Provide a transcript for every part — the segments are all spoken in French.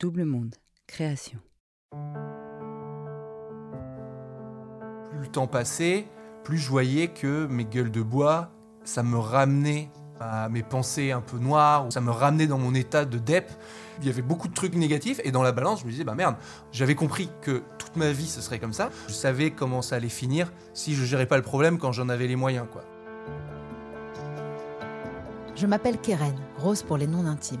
Double Monde, création. Plus le temps passait, plus je voyais que mes gueules de bois, ça me ramenait à mes pensées un peu noires, ça me ramenait dans mon état de dep. Il y avait beaucoup de trucs négatifs et dans la balance, je me disais, bah merde, j'avais compris que toute ma vie ce serait comme ça. Je savais comment ça allait finir si je gérais pas le problème quand j'en avais les moyens, quoi. Je m'appelle Keren, Rose pour les noms intimes.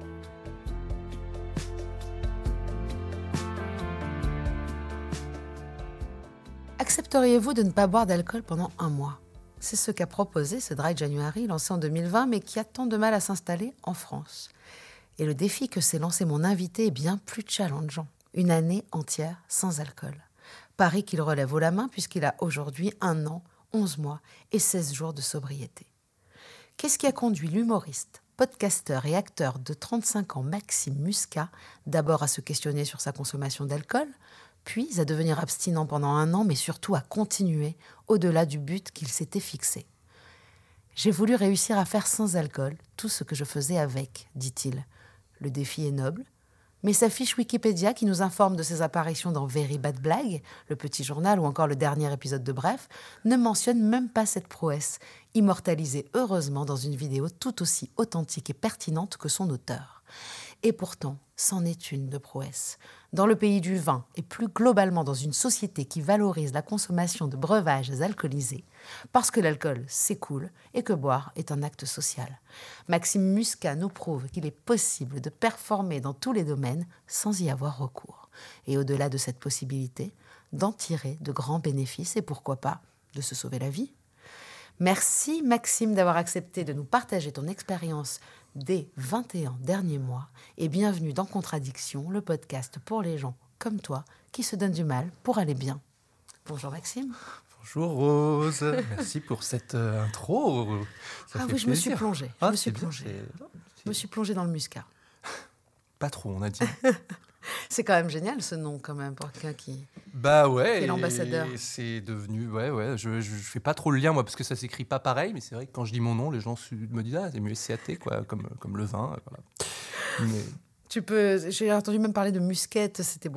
Accepteriez-vous de ne pas boire d'alcool pendant un mois? C'est ce qu'a proposé ce Dry January lancé en 2020 mais qui a tant de mal à s'installer en France. Et le défi que s'est lancé mon invité est bien plus challengeant. Une année entière sans alcool. Paris qu'il relève haut la main puisqu'il a aujourd'hui un an, 11 mois et 16 jours de sobriété. Qu'est-ce qui a conduit l'humoriste, podcasteur et acteur de 35 ans Maxime Muscat d'abord à se questionner sur sa consommation d'alcool, puis à devenir abstinent pendant un an, mais surtout à continuer au-delà du but qu'il s'était fixé. J'ai voulu réussir à faire sans alcool tout ce que je faisais avec, dit-il. Le défi est noble, mais sa fiche Wikipédia, qui nous informe de ses apparitions dans Very Bad Blague, le petit journal ou encore le dernier épisode de Bref, ne mentionne même pas cette prouesse, immortalisée heureusement dans une vidéo tout aussi authentique et pertinente que son auteur. Et pourtant, c'en est une de prouesse. Dans le pays du vin et plus globalement dans une société qui valorise la consommation de breuvages alcoolisés, parce que l'alcool s'écoule et que boire est un acte social. Maxime Muscat nous prouve qu'il est possible de performer dans tous les domaines sans y avoir recours. Et au-delà de cette possibilité, d'en tirer de grands bénéfices et pourquoi pas de se sauver la vie. Merci Maxime d'avoir accepté de nous partager ton expérience des 21 derniers mois et bienvenue dans Contradiction, le podcast pour les gens comme toi qui se donnent du mal pour aller bien. Bonjour Maxime. Bonjour Rose, merci pour cette euh, intro. Ça ah oui, je me suis plongée. Je Ah, me suis bien, plongée. Je me suis plongée dans le muscat. Pas trop, on a dit. C'est quand même génial ce nom, quand même, pour quelqu'un qui. Bah ouais. L'ambassadeur. C'est devenu. Ouais, ouais. Je, je, je fais pas trop le lien, moi, parce que ça s'écrit pas pareil, mais c'est vrai que quand je dis mon nom, les gens me disent Ah, c'est mieux SCAT, quoi, comme, comme le vin. Voilà. Mais- Tu peux. J'ai entendu même parler de musquette, c'était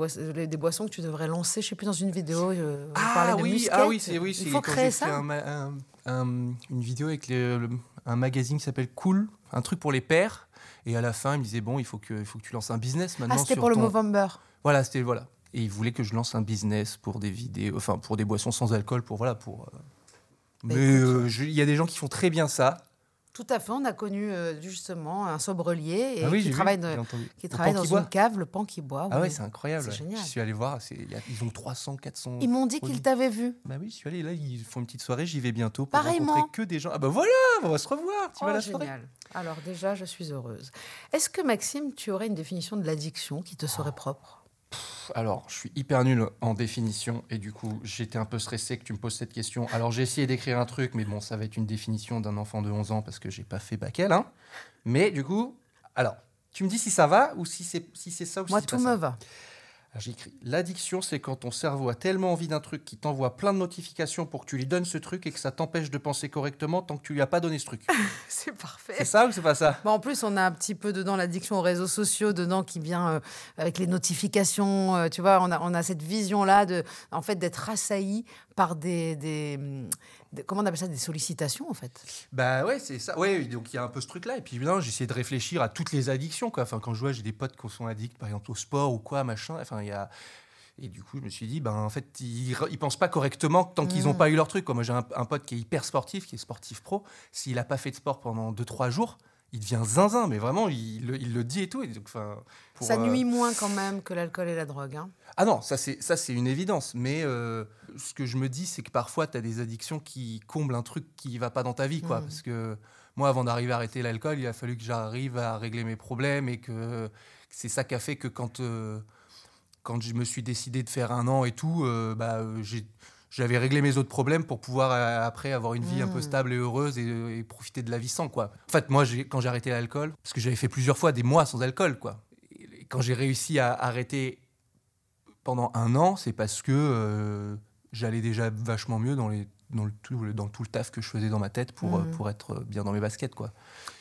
des boissons que tu devrais lancer, je sais plus, dans une vidéo. euh, parlait de oui, musquette. ah oui, c'est oui, Il faut créer ça. un un- un- une vidéo avec les- le- un magazine qui s'appelle Cool, un truc pour les pères. Et à la fin, il me disait bon, il faut que, il faut que tu lances un business maintenant. Ah, c'était pour le Movember. Voilà, c'était voilà. Et il voulait que je lance un business pour des vidéos, enfin pour des boissons sans alcool, pour voilà, pour. euh, Bah, Mais euh, il y a des gens qui font très bien ça. Tout à fait. On a connu euh, justement un sobrelier et ah oui, qui travaille, vu, qui dans une cave, le pan qui boit. Ah oui. ouais, c'est incroyable. C'est ouais. génial. Je suis allé voir, y a- ils ont 300, 400. Ils m'ont dit qu'ils t'avaient vu. Bah oui, je suis allé là, ils font une petite soirée, j'y vais bientôt pour Pareillement. rencontrer que des gens. Ah bah voilà, on va se revoir. Tu vas Oh, soirée. génial. Alors déjà, je suis heureuse. Est-ce que Maxime, tu aurais une définition de l'addiction qui te serait propre? Alors, je suis hyper nul en définition et du coup, j'étais un peu stressé que tu me poses cette question. Alors, j'ai essayé d'écrire un truc, mais bon, ça va être une définition d'un enfant de 11 ans parce que j'ai pas fait bac L, hein. Mais du coup, alors, tu me dis si ça va ou si c'est si c'est ça ou Moi, si c'est tout pas me ça. va. Alors, J'ai écrit l'addiction, c'est quand ton cerveau a tellement envie d'un truc qu'il t'envoie plein de notifications pour que tu lui donnes ce truc et que ça t'empêche de penser correctement tant que tu lui as pas donné ce truc. C'est parfait. c'est ça ou c'est pas ça? Bon, en plus, on a un petit peu dedans l'addiction aux réseaux sociaux, dedans qui vient euh, avec les notifications. euh, tu vois, on a, on a cette vision-là de, en fait, d'être assailli par des, hum, des- comment on appelle ça, des sollicitations, en fait? Bah ouais, c'est ça. Ouais, donc il y a un peu ce truc-là. Et puis j'ai essayé de réfléchir à toutes les addictions. Quoi. Enfin, quand je vois, j'ai des potes qui sont addicts, par exemple, au sport ou quoi, machin. Enfin, il y a. Et du coup, je me suis dit, ben, en fait, ils, ils pensent pas correctement tant qu'ils n'ont Mm. pas eu leur truc. Quoi. Moi, j'ai un, un pote qui est hyper sportif, qui est sportif pro. S'il a pas fait de sport pendant 2-3 jours, il devient zinzin. Mais vraiment, il, le- il le dit et tout. Et donc, enfin, pour, ça euh, nuit moins quand même que l'alcool et la drogue. hein. ah non, ça c'est ça c'est une évidence. Mais euh, ce que je me dis, c'est que parfois tu as des addictions qui comblent un truc qui va pas dans ta vie, quoi. Mhm. Parce que moi, avant d'arriver à arrêter l'alcool, il a fallu que j'arrive à régler mes problèmes et que c'est ça qui a fait que quand euh, quand je me suis décidé de faire un an et tout, euh, bah j'avais réglé mes autres problèmes pour pouvoir euh, après avoir une vie un peu Mhm. stable et heureuse et, et profiter de la vie sans quoi. En fait, moi, quand j'ai arrêté l'alcool, parce que j'avais fait plusieurs fois des mois sans alcool, quoi. Et quand j'ai réussi à arrêter pendant un an, c'est parce que euh, j'allais déjà vachement mieux dans, les, dans, le tout, le- dans tout le taf que je faisais dans ma tête pour, Mhm. pour être bien dans mes baskets. Quoi.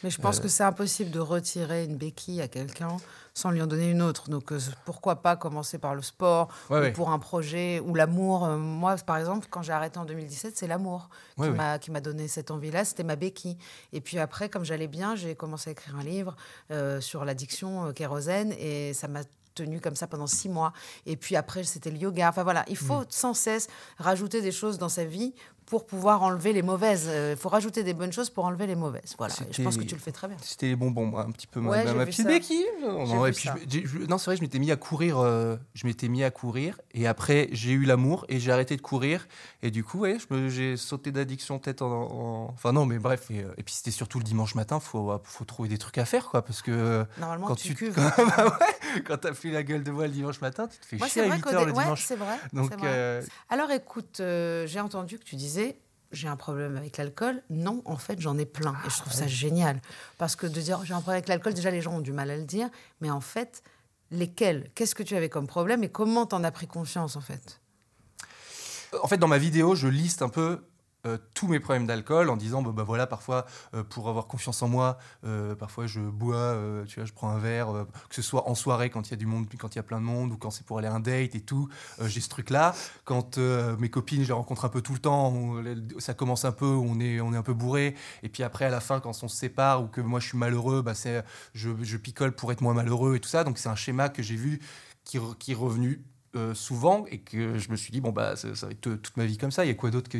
Mais je pense Euh, que c'est impossible de retirer une béquille à quelqu'un sans lui en donner une autre. Donc euh, pourquoi pas commencer par le sport Ouais, ou ouais. pour un projet ou l'amour. Euh, Moi, par exemple, quand j'ai arrêté en 2017, c'est l'amour Ouais, qui m'a donné cette envie-là. C'était ma béquille. Et puis après, comme j'allais bien, j'ai commencé à écrire un livre euh, sur l'addiction kérosène et ça m'a tenu comme ça pendant six mois. Et puis après, c'était le yoga. Enfin voilà, il faut Mm. sans cesse rajouter des choses dans sa vie pour pouvoir enlever les mauvaises. Euh, Il faut rajouter des bonnes choses pour enlever les mauvaises. Voilà. Je pense que tu le fais très bien. C'était les bonbons, moi, un petit peu ma, Ouais, ma- petite béquille. Non, c'est vrai, je m'étais mis à courir. euh, je m'étais mis à courir et après j'ai eu l'amour et j'ai arrêté de courir et du coup, ouais, j'ai sauté d'addiction peut-être en, en- Enfin non, mais bref. Et, euh, et puis c'était surtout le dimanche matin. Faut faut trouver des trucs à faire, quoi, parce que Normalement, quand tu, tu cuves. bah ouais, quand t'as fait la gueule de bois le dimanche matin, tu te fais Moi, chier c'est à vrai 8 qu'au heures dé- le ouais, dimanche. c'est vrai. Donc c'est vrai. euh, Alors écoute, euh, j'ai entendu que tu disais j'ai un problème avec l'alcool. Non, en fait, j'en ai plein. Et je trouve Ah ça génial. Parce que de dire j'ai un problème avec l'alcool, déjà, les gens ont du mal à le dire. Mais en fait, lesquels? Qu'est-ce que tu avais comme problème et comment t'en as pris conscience, en fait? En fait, dans ma vidéo, je liste un peu euh, tous mes problèmes d'alcool en disant bah, voilà parfois euh, pour avoir confiance en moi euh, parfois je bois tu vois je prends un verre que ce soit en soirée quand il y a du monde quand il y a plein de monde ou quand c'est pour aller à un date et tout j'ai ce truc là quand mes copines je les rencontre un peu tout le temps ça commence un peu on est on est un peu bourré. Et puis après à la fin quand on se sépare ou que moi je suis malheureux bah c'est je, je picole pour être moins malheureux et tout ça. Donc c'est un schéma que j'ai vu qui, qui est revenu souvent et que je me suis dit bon bah ça, ça va être toute ma vie comme ça. Il y a quoi d'autre que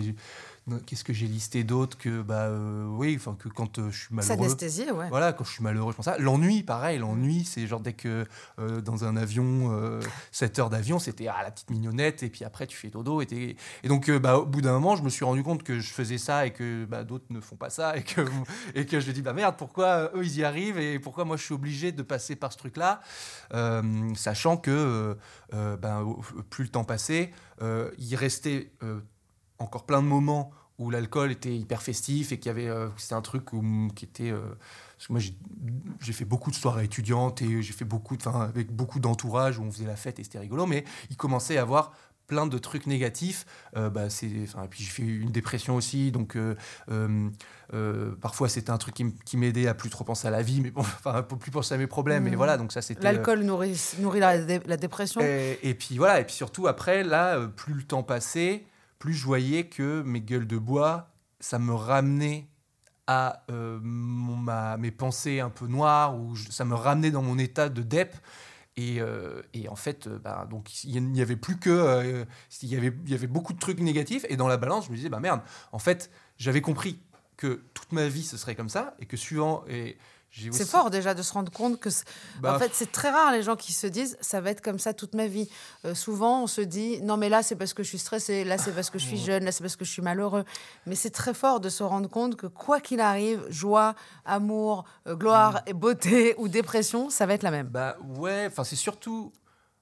qu'est-ce que j'ai listé d'autre que bah euh, oui enfin que quand euh, je suis malheureux S'anesthésier, ouais. voilà quand je suis malheureux je pense ça l'ennui pareil l'ennui c'est genre dès que euh, dans un avion euh, 7 heures d'avion c'était ah la petite mignonnette et puis après tu fais dodo et, t'es- et donc bah, au bout d'un moment je me suis rendu compte que je faisais ça et que bah, d'autres ne font pas ça et que et que je me dis bah merde pourquoi eux ils y arrivent et pourquoi moi je suis obligé de passer par ce truc là sachant que ben, plus le temps passait il restait encore plein de moments où l'alcool était hyper festif et qu'il y avait euh, c'était un truc où- qui était euh, parce que moi j'ai- fait beaucoup de soirées étudiantes et j'ai fait beaucoup de- enfin avec beaucoup d'entourage où on faisait la fête et c'était rigolo mais il commençait à avoir plein de trucs négatifs Euh, bah, c'est enfin puis j'ai fait une dépression aussi donc euh, parfois c'était un truc qui, m'aidait à plus trop penser à la vie mais bon enfin plus penser à mes problèmes et Mhm. voilà donc ça c'était L'alcool nourrit, nourrit la, dé- la dépression. et, et puis voilà, et puis surtout après, là, plus le temps passait, plus je voyais que mes gueules de bois, ça me ramenait à euh, mes pensées un peu noires, ou ça me ramenait dans mon état de dep. Et, euh, en fait, euh, bah, donc il n'y avait plus que, il y avait, il y avait beaucoup de trucs négatifs. Et dans la balance, je me disais, bah merde, en fait, j'avais compris que toute ma vie ce serait comme ça, et que suivant, et C'est fort déjà de se rendre compte que, c'est- bah, en fait, c'est très rare les gens qui se disent ça va être comme ça toute ma vie. Euh, souvent, on se dit non, mais là, c'est parce que je suis stressé, là, c'est parce que je suis jeune, là, c'est parce que je suis malheureux. Mais c'est très fort de se rendre compte que quoi qu'il arrive, joie, amour, euh, gloire, et beauté ou dépression, ça va être la même. Bah ouais, enfin c'est surtout.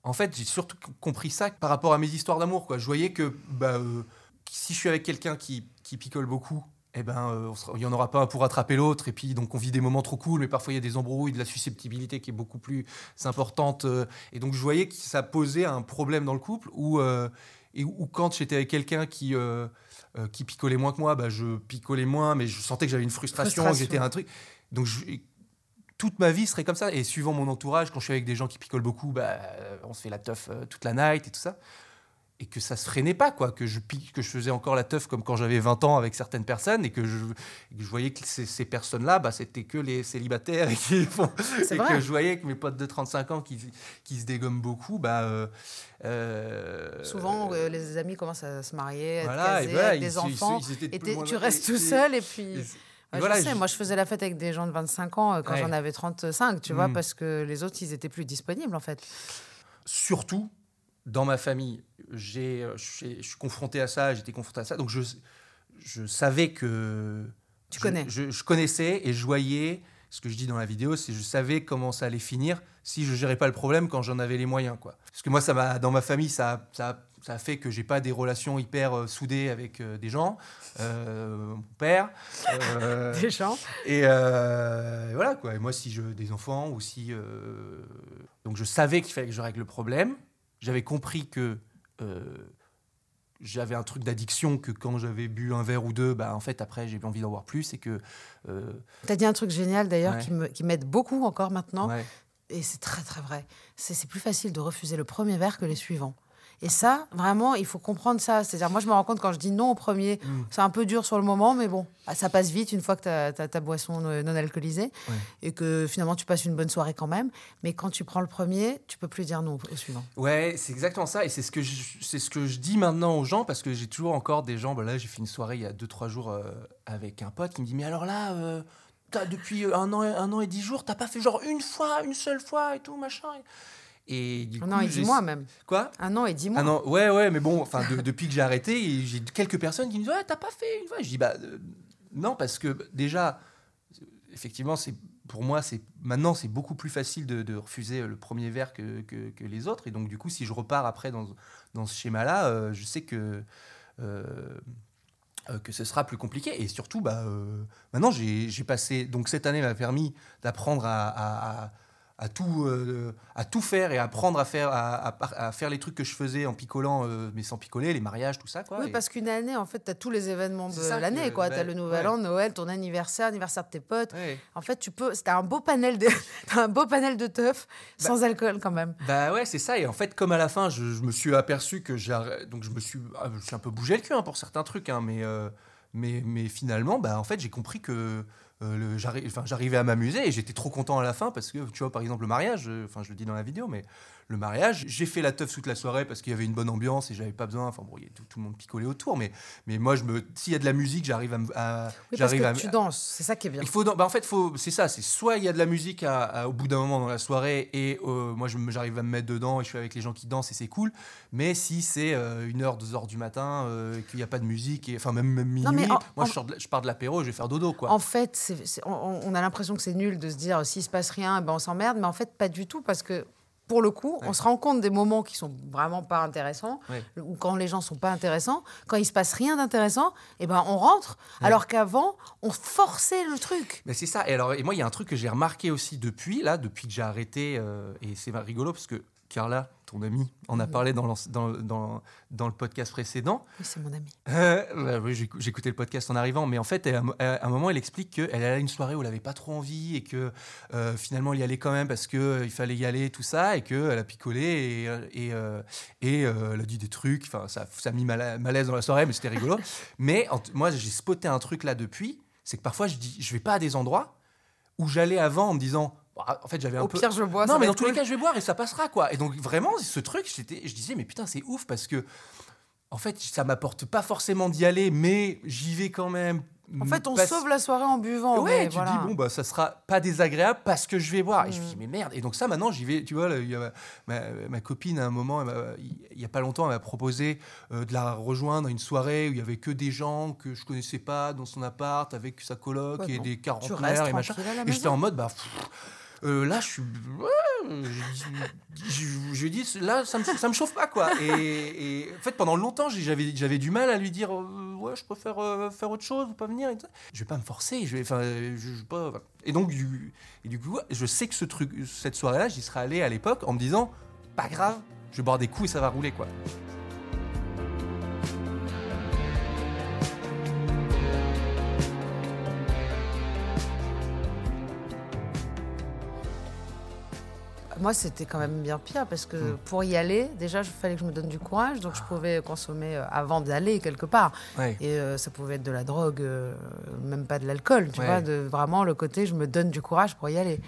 En fait, j'ai surtout compris ça par rapport à mes histoires d'amour. Quoi. Je voyais que bah, euh, si je suis avec quelqu'un qui, qui picole beaucoup, eh ben, euh, il n'y en aura pas un pour rattraper l'autre. Et puis, donc, on vit des moments trop cool, mais parfois, il y a des embrouilles, de la susceptibilité qui est beaucoup plus importante. euh, et donc, je voyais que ça posait un problème dans le couple où, euh, et où quand j'étais avec quelqu'un qui, euh, qui picolait moins que moi, bah, je picolais moins, mais je sentais que j'avais une frustration, Frustration. que j'étais un truc. Donc, je- toute ma vie serait comme ça. Et suivant mon entourage, quand je suis avec des gens qui picolent beaucoup, bah, on se fait la teuf toute la night et tout ça. Et que ça se freinait pas, quoi. Que je, que je faisais encore la teuf comme quand j'avais 20 ans avec certaines personnes et que je, que je voyais que ces, ces personnes-là, bah, c'était que les célibataires et, qui font, C'est et vrai. que je voyais que mes potes de 35 ans qui, qui se dégomment beaucoup, bah, euh, euh, Souvent, euh, les amis commencent à se marier, à voilà, être et voilà, avec ils- des ils- enfants. ils de Et tu restes tout seul et puis... et- Ouais, voilà, je sais, je- moi je faisais la fête avec des gens de 25 ans quand Ouais. j'en avais 35, tu vois, Mm. parce que les autres, ils étaient plus disponibles en fait. surtout dans ma famille, j'ai, euh, je suis confronté à ça, j'étais confronté à ça, donc je, je savais que Tu je- connais. Je, je connaissais et je voyais ce que je dis dans la vidéo, c'est je savais comment ça allait finir si je gérais pas le problème quand j'en avais les moyens, quoi. Parce que moi, ça m'a, dans ma famille, ça, ça, ça a fait que j'ai pas des relations hyper euh, soudées avec euh, des gens, euh, mon père. Des gens. et voilà quoi. Et moi, si je des enfants ou si donc je savais qu'il fallait que je règle le problème. J'avais compris que euh, j'avais un truc d'addiction que quand j'avais bu un verre ou deux, bah en fait après j'ai envie d'en boire plus et que euh, Tu as dit un truc génial d'ailleurs Ouais. qui m'aide beaucoup encore maintenant. ouais. Et c'est très très vrai. C'est plus facile de refuser le premier verre que les suivants. Et ça, vraiment, il faut comprendre ça. C'est-à-dire, moi, je me rends compte quand je dis non au premier, Mm. c'est un peu dur sur le moment, mais bon, ah, ça passe vite une fois que tu as, ta boisson non alcoolisée Ouais. et que finalement tu passes une bonne soirée quand même. Mais quand tu prends le premier, tu peux plus dire non au suivant. Ouais, c'est exactement ça. Et c'est ce, que je, ce que je dis maintenant aux gens parce que j'ai toujours encore des gens. bah là, j'ai fait une soirée il y a 2-3 jours euh, avec un pote qui me dit Mais alors là, euh, depuis un an, un an et dix jours, t'as pas fait genre une fois, une seule fois et tout, machin. Et du Un an et dix mois même. Quoi? Un an et dix mois. Non, ouais, ouais, mais bon, enfin, de- depuis que j'ai arrêté, et j'ai quelques personnes qui me disent Ouais, t'as pas fait une fois. Je dis Bah, euh, non, parce que bah, déjà, effectivement, c'est pour moi, c'est maintenant, c'est beaucoup plus facile de, de refuser le premier verre que, que, que les autres. Et donc, du coup, si je repars après dans, dans ce schéma-là, euh, je sais que. euh, euh, que ce sera plus compliqué et surtout bah, euh, maintenant j'ai j'ai passé donc cette année m'a permis d'apprendre à, à- à- à tout euh, à tout faire et apprendre à faire à, à- à faire les trucs que je faisais en picolant euh, mais sans picoler les mariages tout ça quoi Oui, Et- parce qu'une année, en fait, tu as tous les événements de l'année. bah, tu as le Nouvel ouais. An, Noël, ton anniversaire, anniversaire de tes potes. Ouais. En fait, tu peux. C'était un beau panel de, un beau panel de teuf Bah, sans alcool quand même. Bah ouais, c'est ça. Et en fait, comme à la fin, je, je me suis aperçu que j'ai donc je me suis, ah, je me suis un peu bougé le cul hein, pour certains trucs, hein, mais, euh, mais mais finalement, bah en fait, j'ai compris que euh, j'arrivais à m'amuser et j'étais trop content à la fin parce que tu vois, par exemple, le mariage, euh, enfin, je le dis dans la vidéo, mais le mariage, j'ai fait la teuf toute la soirée parce qu'il y avait une bonne ambiance et j'avais pas besoin. Enfin bon, il y a tout, tout le monde picolait autour, mais mais moi, je me, s'il y a de la musique, j'arrive à, me- à Oui, parce que à, tu danses, c'est ça qui est bien. il faut, bah en fait, faut, c'est ça. C'est soit il y a de la musique à- à- au bout d'un moment dans la soirée et euh, moi j'arrive à me mettre dedans et je suis avec les gens qui dansent et c'est cool. Mais si c'est euh, une heure, deux heures du matin, euh, et qu'il n'y a pas de musique, et, enfin même, même minuit, Non, mais en- moi en- je, de pars de l'apéro je vais faire dodo quoi. En fait, c'est- c'est- on, on a l'impression que c'est nul de se dire s'il se passe rien, ben on s'emmerde, mais en fait, pas du tout parce que pour le coup, on se rend compte des moments qui sont vraiment pas intéressants, Ouais. ou quand les gens sont pas intéressants, quand il se passe rien d'intéressant, et ben on rentre. Ouais. Alors qu'avant, on forçait le truc. Mais c'est ça. Et alors, et moi, il y a un truc que j'ai remarqué aussi depuis, là, depuis que j'ai arrêté, euh, et c'est rigolo parce que Carla, ton amie, en a Mhm. parlé dans, l'an- dans, dans, dans le podcast précédent. Oui, c'est mon ami. Euh, bah oui, écouté le podcast en arrivant, mais en fait, à, un- à un moment, elle explique qu'elle allait à une soirée où elle n'avait pas trop envie et que euh, finalement, elle y allait quand même parce qu'il fallait y aller, tout ça, et qu'elle a picolé et, euh, et, euh, et, euh, elle a dit des trucs. Enfin, ça, ça a mis mal à- malaise dans la soirée, mais c'était rigolo. mais en moi, j'ai spoté un truc là depuis, c'est que parfois, je dis, je vais pas à des endroits où j'allais avant en me disant. Bah, En fait, j'avais un Au peu. pire, je bois. non, mais dans tous les cas, je vais boire et ça passera, quoi. Et donc, vraiment, ce truc, j'étais- je disais, mais putain, c'est ouf parce que, en fait, ça m'apporte pas forcément d'y aller, mais j'y vais quand même. En fait, on Parce- sauve la soirée en buvant. Ouais, mais tu voilà. dis, bon, bah, ça sera pas désagréable parce que je vais boire. Et je me Mm. dis, mais merde. Et donc, ça, maintenant, j'y vais. Tu vois, là, il y a ma, ma copine, à un moment, il y a pas longtemps, elle m'a proposé euh, de la rejoindre à une soirée où il y avait que des gens que je connaissais pas dans son appart avec sa coloc Bah et non. des quarantenaires et machin. Et j'étais en mode, bah. pff, euh, là, je suis. je, dis, là, ça me, me chauffe pas, quoi. Et, en fait, pendant longtemps, j'avais du mal à lui dire, euh, ouais, je préfère euh, faire autre chose ou pas venir. Et. Je vais pas me forcer. Je vais, enfin, je, pas. Et donc, du, et du coup, je sais que ce truc, cette soirée-là, j'y serais allé à l'époque en me disant, pas grave, je vais boire des coups et ça va rouler, quoi. Moi, c'était quand même bien pire parce que Mm. pour y aller, déjà, il fallait que je me donne du courage. Donc, je pouvais consommer euh, avant d'aller quelque part. Ouais. Et euh, ça pouvait être de la drogue, euh, même pas de l'alcool, tu Ouais. vois, de vraiment le côté je me donne du courage pour y aller.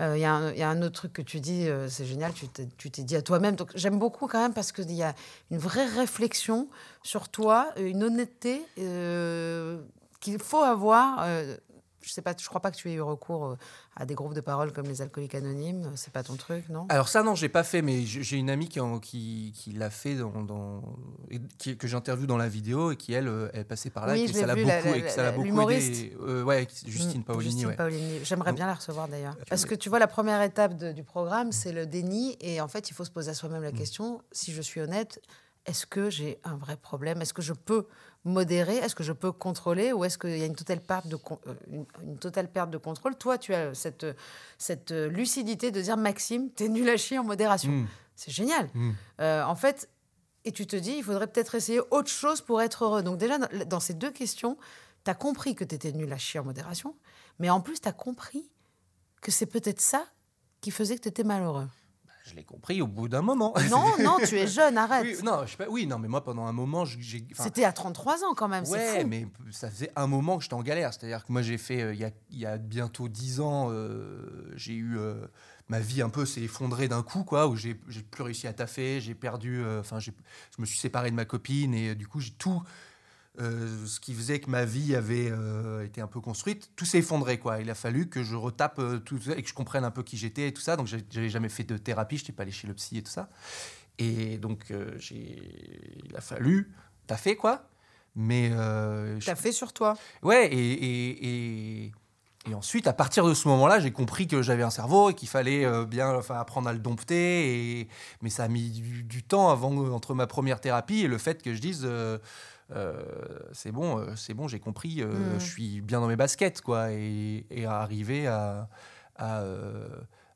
Il Ouais. y, a un- y a un autre truc que tu dis, c'est génial, tu t'es dit à toi-même. Donc j'aime beaucoup quand même parce qu'il y a une vraie réflexion sur toi, une honnêteté qu'il faut avoir. euh, je sais pas, je crois pas que tu aies eu recours euh, à des groupes de parole comme les alcooliques anonymes. C'est pas ton truc, non? Alors ça non, j'ai pas fait, mais j'ai une amie qui, en- qui, qui l'a fait dans, dans- et qui- que j'interviewe dans la vidéo et qui elle, euh, elle est passée par là, Oui, et que ça l'a vu, beaucoup, la- et que ça l'a beaucoup aidé. Euh, ouais, Justine Mm, Paolini. Justine ouais. Paolini. J'aimerais bien la recevoir d'ailleurs. Parce que tu vois, la première étape de- du programme, c'est le déni. Et en fait, il faut se poser à soi-même Mm. la question si je suis honnête, est-ce que j'ai un vrai problème? Est-ce que je peux modérer Est-ce que je peux contrôler Ou est-ce qu'il y a une totale perte de, euh, une, une totale perte de contrôle? Toi, tu as cette, cette lucidité de dire Maxime, t'es nul à chier en modération. Mm, C'est génial. mm. Euh, en fait, et tu te dis, il faudrait peut-être essayer autre chose pour être heureux. Donc déjà, dans, dans ces deux questions, tu as compris que tu étais nul à chier en modération, mais en plus, tu as compris que c'est peut-être ça qui faisait que tu étais malheureux. Je l'ai compris au bout d'un moment. Non, non, tu es jeune, arrête. oui, non, je oui, non, mais moi pendant un moment, j'ai. C'était à 33 ans quand même, c'est Ouais, fou. mais ça faisait un moment que j'étais en galère. C'est-à-dire que moi, j'ai fait, euh, il y, a, y a bientôt dix ans, euh, j'ai eu. euh, ma vie un peu s'est effondrée d'un coup, quoi, où j'ai plus réussi à taffer, j'ai perdu. Enfin, je me suis séparé de ma copine et du coup, j'ai tout. Euh, ce qui faisait que ma vie avait euh, été un peu construite, tout s'est effondré. Quoi. Il a fallu que je retape euh, tout et que je comprenne un peu qui j'étais et tout ça. Donc, j'avais jamais fait de thérapie, je n'étais pas allé chez le psy et tout ça. Et donc, euh, j'ai- il a fallu taffer, quoi. Mais euh, je- as fait sur toi. Ouais, et, et, et, et ensuite, à partir de ce moment-là, j'ai compris que j'avais un cerveau et qu'il fallait bien enfin, apprendre à le dompter. Et, mais ça a mis du, du temps avant, entre ma première thérapie et le fait que je dise c'est bon, euh, c'est bon, j'ai compris, euh, Mm. je suis bien dans mes baskets, quoi. Et, et à arriver à. à, euh,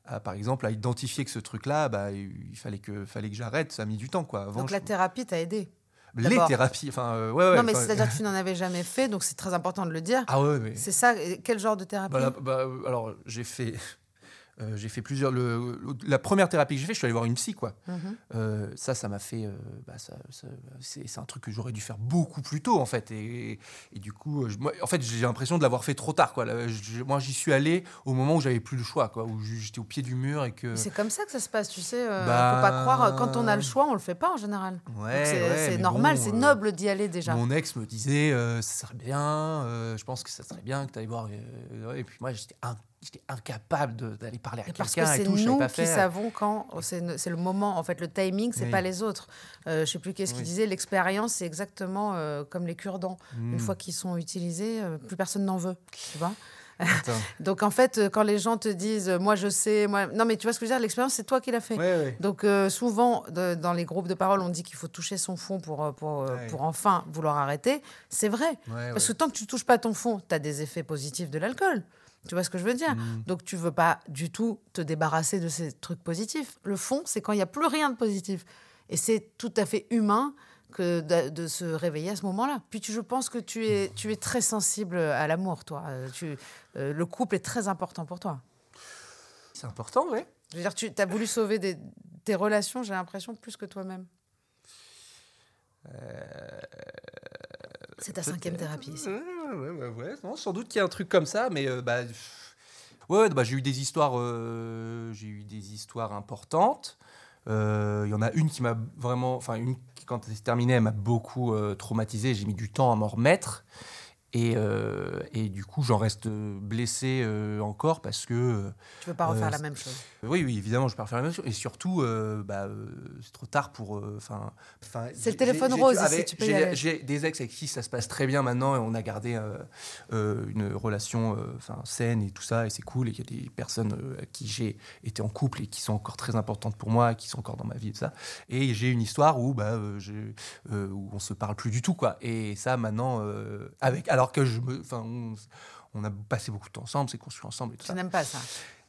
à, par exemple, à identifier que ce truc-là, bah, il fallait que, fallait que j'arrête. Ça a mis du temps, quoi. Avant, Donc je- la thérapie t'a aidé. les thérapies, enfin, euh, ouais, ouais. non, mais c'est-à-dire que tu n'en avais jamais fait, donc c'est très important de le dire. Ah ouais, mais. C'est ça, quel genre de thérapie? Bah, bah, euh, alors, j'ai fait, euh, j'ai fait plusieurs. Le, le- la première thérapie que j'ai fait, je suis allé voir une psy, quoi. Mhm. Euh, ça, ça m'a fait. euh, bah, ça, ça- c'est, un truc que j'aurais dû faire beaucoup plus tôt, en fait. Et, et du coup, je- moi, en fait, j'ai l'impression de l'avoir fait trop tard, quoi. Là, je- moi, j'y suis allé au moment où j'avais plus le choix, quoi. Où j'étais au pied du mur et que. C'est comme ça que ça se passe, tu sais. Bah, Faut pas croire, quand on a le choix, on le fait pas en général. Ouais, c'est ouais, normal, bon, c'est noble d'y aller déjà. Mon ex me disait, ça serait bien, je pense que ça serait bien que tu ailles voir. et puis moi, j'étais, in- j'étais incapable d'aller parler à Et parce que quelqu'un c'est nous pas qui savons quand c'est ne- c'est le moment. En fait, le timing, c'est Oui. pas les autres. Euh, je sais plus qu'est-ce qu'il Oui. disait. L'expérience, c'est exactement euh, comme les cure-dents. Hmm. Une fois qu'ils sont utilisés, euh, plus personne n'en veut. Tu vois. Donc en fait, euh, quand les gens te disent moi je sais, moi non mais tu vois ce que je veux dire, l'expérience c'est toi qui l'as fait. Donc euh, souvent de- dans les groupes de parole, on dit qu'il faut toucher son fond pour pour pour enfin vouloir arrêter. C'est vrai parce que tant que tu touches pas ton fond, tu as des effets positifs de l'alcool. Tu vois ce que je veux dire Mm. Donc tu veux pas du tout te débarrasser de ces trucs positifs. Le fond, c'est quand il y a plus rien de positif. Et c'est tout à fait humain que de, de se réveiller à ce moment-là. Puis tu, je pense que tu es, tu es très sensible à l'amour, toi. Euh, Tu, euh, le couple est très important pour toi. C'est important, ouais. Je veux dire, tu as voulu sauver des, tes relations, j'ai l'impression, plus que toi-même. C'est ta cinquième thérapie ici. Ouais. Non, sans doute qu'il y a un truc comme ça, mais euh, bah, ouais, bah, j'ai eu des histoires, euh, j'ai eu des histoires importantes. Euh, Il y en a une qui m'a vraiment, enfin une qui quand elle s'est terminée, m'a beaucoup traumatisé. J'ai mis du temps à m'en remettre. Et, euh, et du coup, j'en reste blessé euh, encore parce que euh, Tu veux pas refaire Euh, la même chose? oui, oui, évidemment, je peux refaire la même chose. Et surtout, euh, bah, euh, c'est trop tard pour. euh, Enfin, C'est le téléphone rose j'ai- tu peux des ex avec qui ça se passe très bien maintenant et on a gardé euh, euh, une relation euh, enfin, saine et tout ça, et c'est cool. Et il y a des personnes euh, avec qui j'ai été en couple et qui sont encore très importantes pour moi, qui sont encore dans ma vie et tout ça. Et j'ai une histoire où, bah, euh, euh, où on se parle plus du tout, quoi. Et ça, maintenant, euh, avec, alors que je me. Enfin, on, on a passé beaucoup de temps ensemble, c'est construit ensemble et tout Tu ça n'aimes pas ça.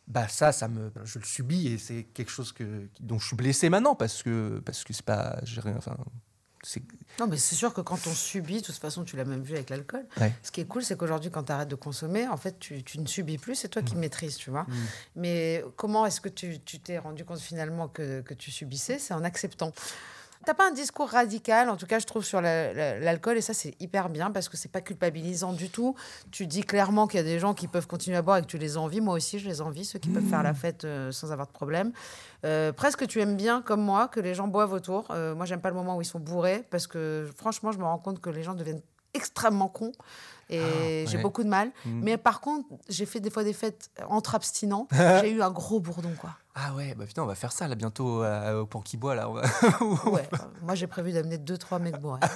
bah ça, ça me, je le subis et c'est quelque chose que, dont je suis blessé maintenant parce que parce que c'est pas, j'ai rien, enfin, c'est, Non, mais c'est sûr que quand on subit, de toute façon, tu l'as même vu avec l'alcool. Ouais. Ce qui est cool, c'est qu'aujourd'hui, quand tu arrêtes de consommer, en fait, tu, tu ne subis plus, c'est toi Mm. qui maîtrises, tu vois. Mais comment est-ce que tu tu t'es rendu compte finalement que, que tu subissais? C'est en acceptant. T'as pas un discours radical, en tout cas, je trouve, sur la- la- l'alcool, et ça, c'est hyper bien parce que c'est pas culpabilisant du tout. Tu dis clairement qu'il y a des gens qui peuvent continuer à boire et que tu les envies. Moi aussi, je les envie, ceux qui peuvent faire la fête euh, sans avoir de problème. Euh, presque, tu aimes bien, comme moi, que les gens boivent autour. Euh, moi, j'aime pas le moment où ils sont bourrés parce que, franchement, je me rends compte que les gens deviennent extrêmement cons et Ah, j'ai beaucoup de mal. Mm. Mais par contre, j'ai fait des fois des fêtes entre abstinents. j'ai eu un gros bourdon, quoi. ah ouais, bah putain, on va faire ça là bientôt euh, au Panquibois là. on va- Ouais, euh, moi, j'ai prévu d'amener deux, trois mecs bourrés.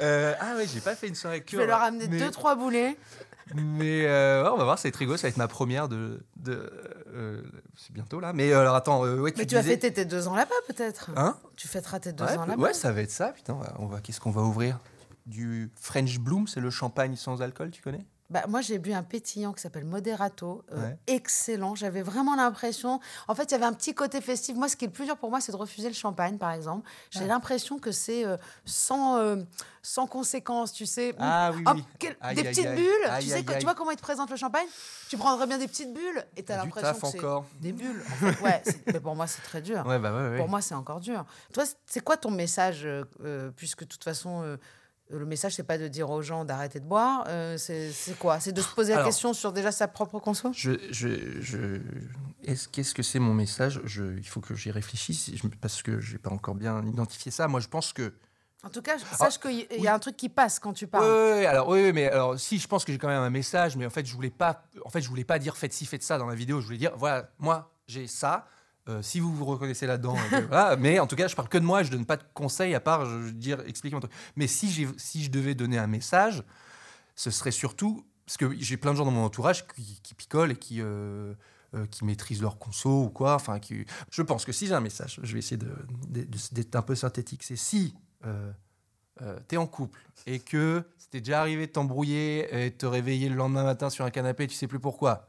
Euh, ah ouais, j'ai pas fait une soirée Je vais leur amener mais, deux, trois boulets. Mais euh, ouais, on va voir, être rigolo, ça va être ma première de, de c'est bientôt là. Mais alors attends, ouais, tu Mais tu vas fêter tes deux ans là-bas, peut-être? Hein? Tu fêteras tes deux ouais, ans là-bas. ouais, ça va être ça, putain. On va, qu'est-ce qu'on va ouvrir? Du French Bloom, c'est le champagne sans alcool, tu connais? Bah, moi, j'ai bu un pétillant qui s'appelle Moderato. euh, Ouais. Excellent. J'avais vraiment l'impression. En fait, il y avait un petit côté festif. Moi, ce qui est le plus dur pour moi, c'est de refuser le champagne, par exemple. J'ai l'impression que c'est euh, sans, euh, sans conséquences, tu sais. Ah oui, oui. quel- Aïe, des aïe, petites aïe. bulles. Tu sais, que- tu vois comment ils te présentent le champagne? Tu prendrais bien des petites bulles et tu as l'impression que c'est encore. des bulles. en fait. Ouais, mais pour moi, c'est très dur. Ouais, bah ouais, ouais. Pour moi, c'est encore dur. Toi, c'est quoi ton message euh, Puisque de toute façon, le message, c'est pas de dire aux gens d'arrêter de boire. euh, c'est quoi? C'est de se poser la question sur déjà sa propre conso? Je, je, je- est-ce, qu'est-ce que c'est mon message? Je, Il faut que j'y réfléchisse parce que j'ai pas encore bien identifié ça. Moi, je pense que. En tout cas, sache qu'il y, a un truc qui passe quand tu parles. ouais, ouais, alors, oui, oui, mais alors, si, je pense que j'ai quand même un message, mais en fait, je voulais pas, en fait, je voulais pas dire faites ci, faites ça dans la vidéo. Je voulais dire, voilà, moi, j'ai ça. Euh, si vous vous reconnaissez là-dedans, euh, voilà. mais en tout cas, je parle que de moi, je donne pas de conseils à part dire expliquer mon truc. Mais si, je devais donner un message, ce serait surtout parce que j'ai plein de gens dans mon entourage qui, picolent et qui euh, qui maîtrisent leur conso ou quoi. Enfin, je pense que si j'ai un message, je vais essayer d'être un peu synthétique. C'est si euh, tu es en couple et que c'était déjà arrivé de t'embrouiller et de te réveiller le lendemain matin sur un canapé, tu sais plus pourquoi.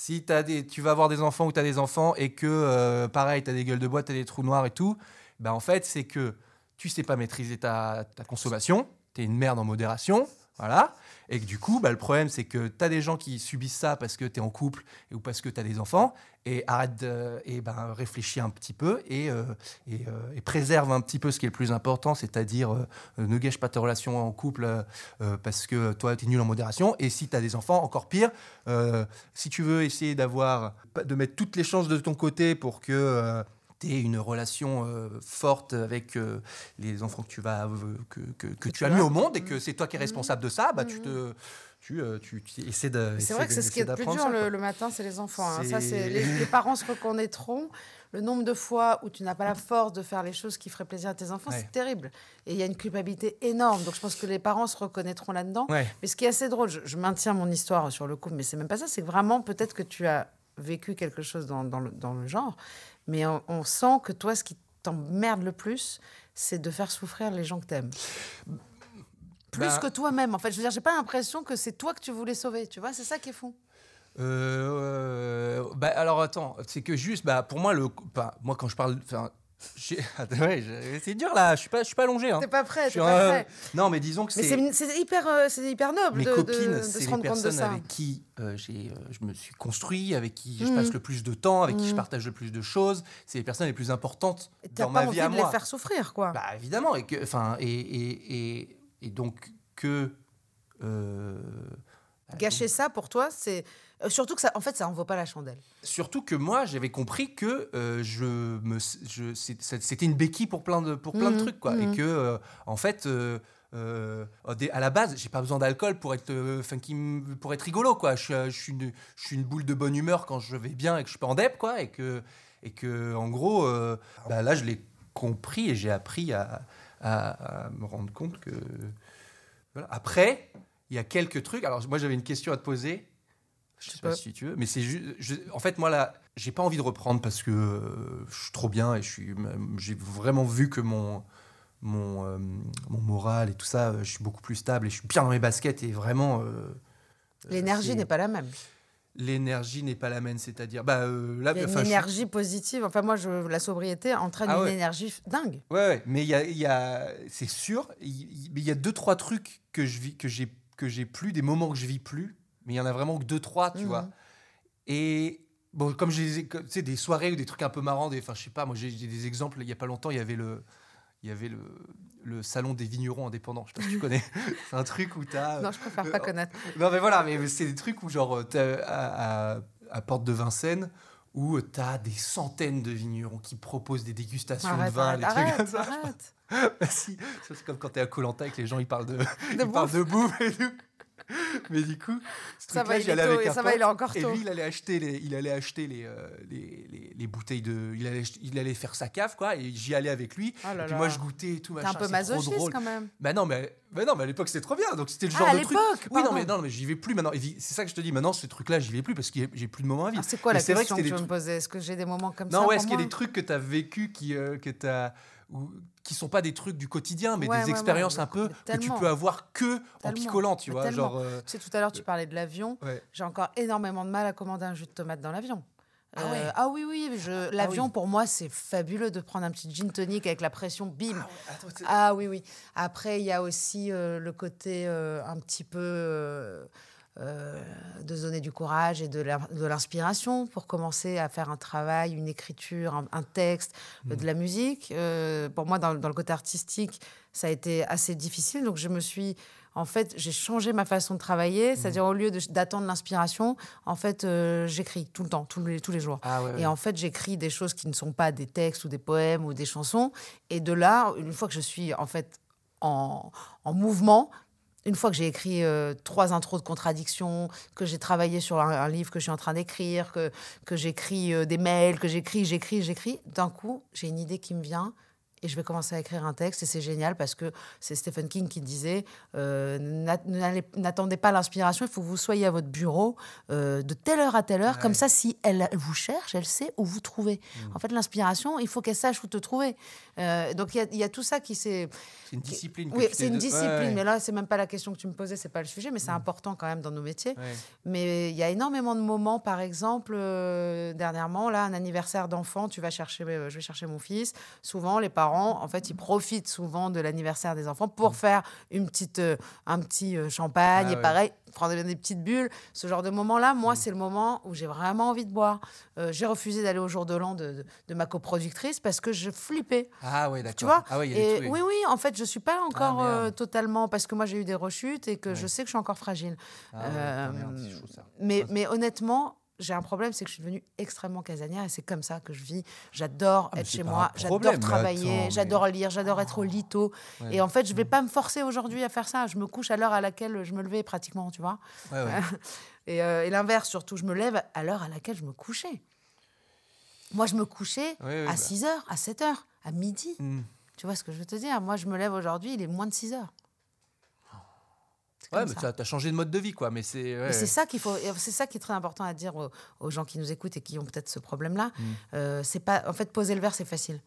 Si t'as des, tu vas avoir des enfants ou tu as des enfants et que, euh, pareil, tu as des gueules de bois, tu as des trous noirs et tout, ben en fait, c'est que tu sais pas maîtriser ta, ta consommation, tu es une merde en modération, voilà. Et que du coup, bah, le problème, c'est que tu as des gens qui subissent ça parce que tu es en couple ou parce que tu as des enfants. Et arrête de, et ben, réfléchis un petit peu et, euh, euh, et préserve un petit peu ce qui est le plus important, c'est-à-dire euh, ne gâche pas ta relation en couple parce que toi, tu es nul en modération. Et si tu as des enfants, encore pire, si tu veux essayer d'avoir, de mettre toutes les chances de ton côté pour que. Tu une relation euh, forte avec euh, les enfants que tu vas euh, que, que, que tu as mis au monde et que Mm. c'est toi qui es responsable de ça, bah tu te tu, euh, tu, tu essaies de C'est vrai que c'est ce qui est le plus dur ça, le, matin, c'est les enfants. hein. Ça, les, les parents se reconnaîtront. Le nombre de fois où tu n'as pas la force de faire les choses qui feraient plaisir à tes enfants, Ouais. c'est terrible. Et il y a une culpabilité énorme. Donc je pense que les parents se reconnaîtront là-dedans. Ouais. Mais ce qui est assez drôle, je, je maintiens mon histoire sur le coup, mais c'est même pas ça. C'est vraiment peut-être que tu as vécu quelque chose dans, dans le, dans le genre, mais on, on sent que toi, ce qui t'emmerde le plus, c'est de faire souffrir les gens que t'aimes. Plus Bah- que toi-même, en fait. Je veux dire, j'ai pas l'impression que c'est toi que tu voulais sauver. Tu vois, c'est ça qui est fou. Euh, bah, alors attends, c'est que juste, bah, pour moi, le, bah, moi quand je parle, ouais, c'est dur là, je suis pas, je suis pas allongé. Hein. T'es pas prêt, t'es pas prêt. Non, mais disons que c'est c'est hyper, euh, c'est hyper noble mes de, de- copines, de c'est se les rendre compte de ça. avec qui euh, j'ai, euh, je me suis construit, avec qui je Mhm. passe le plus de temps, avec qui je Mhm. partage le plus de choses. C'est les personnes les plus importantes T'as dans pas ma vie à de moi. les faire souffrir, quoi. Bah évidemment, et que, enfin, et, et, et, et donc que. bah, Gâcher ça pour toi, c'est surtout que ça, en fait, ça en vaut pas la chandelle. Surtout que moi, j'avais compris que euh, je me, je, c'est- c'était une béquille pour plein de, pour plein de Mhm, trucs, quoi. mhm. Et que, euh, en fait, euh, euh, à la base, j'ai pas besoin d'alcool pour être euh, funky, pour être rigolo, quoi. Je, suis, euh, je, suis une, je suis une boule de bonne humeur quand je vais bien et que je suis pas en dep, quoi. Et que, et que en gros, euh, bah, là, je l'ai compris et j'ai appris à, à- à me rendre compte que. Voilà. Après, il y a quelques trucs. Alors, moi, j'avais une question à te poser. Je sais pas si tu veux, mais c'est juste. En fait, moi là, j'ai pas envie de reprendre parce que euh, je suis trop bien et je suis. J'ai vraiment vu que mon mon euh, mon moral et tout ça, euh, je suis beaucoup plus stable et je suis bien dans mes baskets et vraiment. euh, L'énergie n'est pas la même. L'énergie n'est pas la même, c'est-à-dire. Bah là, y a une je- énergie positive. Enfin, moi, je, la sobriété entraîne Ah une énergie dingue. Ouais, ouais, mais il y a, y a c'est sûr, il il y a deux trois trucs que je vis, que j'ai, que j'ai plus, des moments que je vis plus, mais il y en a vraiment que deux trois, tu Mhm. vois. Et bon, comme j'ai, tu sais, des soirées ou des trucs un peu marrants, des, enfin, je sais pas, moi j'ai, des exemples. Il y a pas longtemps, il y avait le, il y avait le, le salon des vignerons indépendants. Je sais pas si tu connais. c'est un truc où t'as. Non, je préfère euh, pas oh, connaître. non, mais voilà, mais c'est des trucs où, genre, à, à, à Porte de Vincennes, où tu as des centaines de vignerons qui proposent des dégustations Arrête, de vin, arrête, des trucs comme ça. arrête. Bah si, c'est comme quand t'es à Colanta et que les gens ils parlent de, De ils parlent bouffe. de bouffe et tout. Mais du coup, ce Ça truc-là, va, il est tôt, et un ça va, pote, il est encore Et tôt. lui, il allait acheter les, il allait acheter les, euh, les, les, les bouteilles de, il allait, il allait faire sa cave quoi. Et j'y allais avec lui. Oh là et puis là. moi, je goûtais et tout. T'es machin, un peu masochiste quand même. Bah non, mais, bah non, mais à l'époque c'était trop bien. Donc c'était le Ah, genre à de truc. l'époque, Oui, non, mais non, mais j'y vais plus maintenant. Et C'est ça que je te dis. Maintenant, ce truc-là, j'y vais plus parce que j'ai plus de moments à vivre. Alors, C'est quoi Mais la vrai que question que, c'était tu me poser? Est-ce que j'ai des moments comme ça Non, ouais, est-ce qu'il y a des trucs que tu as vécu qui, euh, que t'as- ou- qui sont pas des trucs du quotidien, mais Ouais, des ouais, expériences ouais, un peu que tu peux avoir que en picolant, tu vois. tellement. Genre, euh, Tu sais, tout à l'heure, tu parlais de l'avion. J'ai encore énormément de mal à commander un jus de tomate dans l'avion. Ah Euh, ah oui, oui, je- l'avion oui. pour moi c'est fabuleux de prendre un petit gin tonic avec la pression, bim. Ah attends, Ah oui, oui. Après, il y a aussi euh, le côté euh, un petit peu euh, de se donner du courage et de l'inspiration pour commencer à faire un travail, une écriture, un, un texte, euh, de la musique. Euh, pour moi, dans, dans le côté artistique, ça a été assez difficile. Donc, je me suis. En fait, j'ai changé ma façon de travailler. C'est-à-dire, au lieu d'attendre l'inspiration, en fait, euh, j'écris tout le temps, tous les, tous les jours. Ah ouais, ouais. Et en fait, j'écris des choses qui ne sont pas des textes ou des poèmes ou des chansons. Et de là, une fois que je suis en fait en, en mouvement, une fois que j'ai écrit euh, trois intros de contradictions, que j'ai travaillé sur un, livre que je suis en train d'écrire, que, que j'écris euh, des mails, que j'écris, j'écris, j'écris, d'un coup, j'ai une idée qui me vient. Et je vais commencer à écrire un texte et c'est génial parce que c'est Stephen King qui disait euh, n'attendez pas l'inspiration, il faut que vous soyez à votre bureau euh, de telle heure à telle heure. Ouais. Comme ça, si elle vous cherche, elle sait où vous trouver. En fait, l'inspiration, il faut qu'elle sache où te trouver. Euh, donc il y a- il y, a tout ça qui s'est C'est une discipline. oui, c'est une discipline, ouais. mais là, c'est même pas la question que tu me posais, c'est pas le sujet, mais c'est important quand même dans nos métiers. Mais il y a énormément de moments, par exemple, dernièrement, là, un anniversaire d'enfant, tu vas chercher, je vais chercher mon fils. Souvent, les parents, en fait, ils profitent souvent de l'anniversaire des enfants pour faire une petite, euh, un petit euh, champagne Mm. Ah et ouais. pareil, prendre des petites bulles. Ce genre de moment-là, moi, c'est le moment où j'ai vraiment envie de boire. Euh, j'ai refusé d'aller au jour de l'an de, de- de ma coproductrice parce que je flippais. Ah ouais, d'accord. Tu vois Ah ouais, y a Et oui, oui, en fait, je suis pas encore merde. euh, totalement parce que moi j'ai eu des rechutes et que je sais que je suis encore fragile. Ah merde, mais, mais honnêtement, j'ai un problème, c'est que je suis devenue extrêmement casanière et c'est comme ça que je vis. J'adore Ah, être chez moi, j'adore travailler, mais- j'adore lire, j'adore être au lito. Ouais. Et en fait, je vais pas me forcer aujourd'hui à faire ça. Je me couche à l'heure à laquelle je me levais pratiquement, tu vois. Ouais, ouais. Et, euh, et l'inverse, surtout, je me lève à l'heure à laquelle je me couchais. Moi, je me couchais à bah. 6 heures, à 7 heures, à midi. Hmm. Tu vois ce que je veux te dire? Moi, je me lève aujourd'hui, il est moins de 6 heures. Ouais, mais ça. t'as changé de mode de vie, quoi. Mais c'est. ouais, c'est ça qu'il faut, c'est ça qui est très important à dire aux, aux gens qui nous écoutent et qui ont peut-être ce problème-là. Mm. Euh, c'est pas, en fait, poser le verre, c'est facile.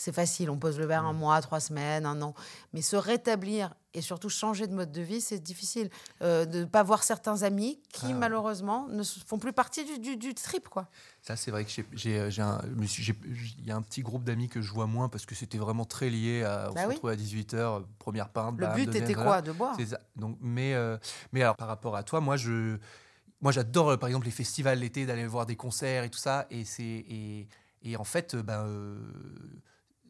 C'est facile. On pose le verre un Mm. mois, trois semaines, un an. Mais se rétablir et surtout changer de mode de vie, c'est difficile. Euh, de ne pas voir certains amis qui, Ah ouais. malheureusement, ne font plus partie du, du, du trip, quoi. Ça, c'est vrai que j'ai- il y a un petit groupe d'amis que je vois moins parce que c'était vraiment très lié à. On Bah se oui. retrouve à 18h, première pinte. Le bam, but était quoi? De boire. Donc, mais, euh, mais alors, par rapport à toi, moi, je, moi, j'adore, euh, par exemple, les festivals l'été, d'aller voir des concerts et tout ça. Et c'est, et, et en fait, euh, ben, euh,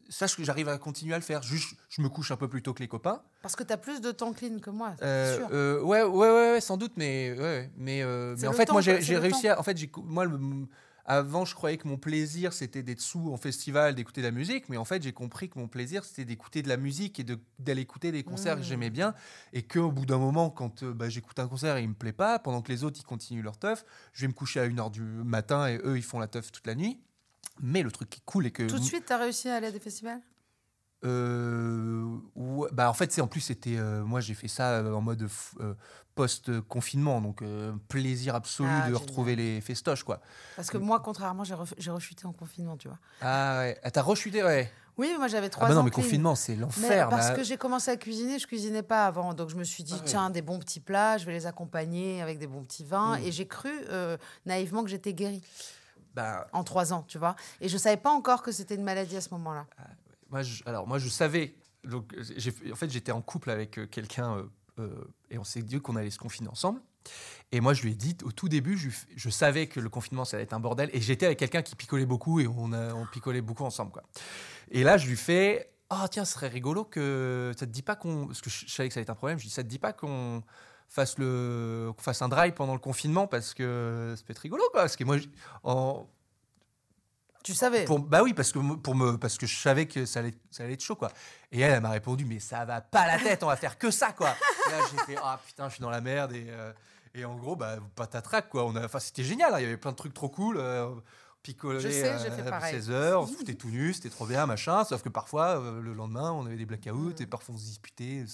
sache que j'arrive à continuer à le faire. Juste, je me couche un peu plus tôt que les copains. Parce que tu as plus de temps clean que moi, Euh, sûr. euh, ouais, ouais, ouais, ouais, sans doute, mais, ouais, mais, euh, mais en fait, temps, moi, j'ai réussi temps. à. En fait, moi, le- avant, je croyais que mon plaisir, c'était d'être sous en festival, d'écouter de la musique, mais en fait, j'ai compris que mon plaisir, c'était d'écouter de la musique et de- d'aller écouter des concerts que Mmh. j'aimais bien, et qu'au bout d'un moment, quand euh, bah, j'écoute un concert et il me plaît pas, pendant que les autres, ils continuent leur teuf, je vais me coucher à 1h du matin et eux, ils font la teuf toute la nuit. Mais le truc qui est cool et que. Tout de suite, tu as réussi à aller à des festivals? Euh, ouais, bah en fait c'est en plus c'était euh, moi j'ai fait ça euh, en mode post confinement donc plaisir absolu Ah, de retrouver les festoches quoi Parce que moi, contrairement, j'ai ref- rechuté en confinement, tu vois. ah ouais ah, t'as rechuté ouais Oui, moi, j'avais ah trois bah non mais confinement c'est l'enfer parce que j'ai commencé à cuisiner, je cuisinais pas avant. Donc je me suis dit, Ah ouais. tiens, des bons petits plats, je vais les accompagner avec des bons petits vins. Mm. Et j'ai cru naïvement que j'étais guérie bah, en trois ans, tu vois. Et je savais pas encore que c'était une maladie à ce moment-là. moi je, alors moi je savais. Donc en fait j'étais en couple avec euh, quelqu'un euh, euh, et on s'est dit qu'on allait se confiner ensemble. Et moi je lui ai dit au tout début je, lui savais que le confinement ça allait être un bordel. Et j'étais avec quelqu'un qui picolait beaucoup et on, a, on picolait beaucoup ensemble quoi. Et là je lui fais oh tiens ce serait rigolo que ça te dit pas qu'on parce que je, je savais que ça allait être un problème je dis ça te dit pas qu'on fasse le qu'on fasse un drive pendant le confinement parce que ça peut être rigolo quoi parce que moi en, Tu savais pour, bah oui, parce que, pour me, parce que je savais que ça allait, ça allait être chaud, quoi. Et elle, elle m'a répondu, mais ça va pas la tête, on va faire que ça, quoi. Et là, j'ai fait, ah putain, je suis dans la merde. Et, euh, et en gros, bah, patatrac, quoi. Enfin, c'était génial, hein, il y avait plein de trucs trop cool. Euh, picoler sais, à pareil. 16 heures, on se foutait tout nu, c'était trop bien, machin. Sauf que parfois, euh, le lendemain, on avait des blackouts et parfois on se disputait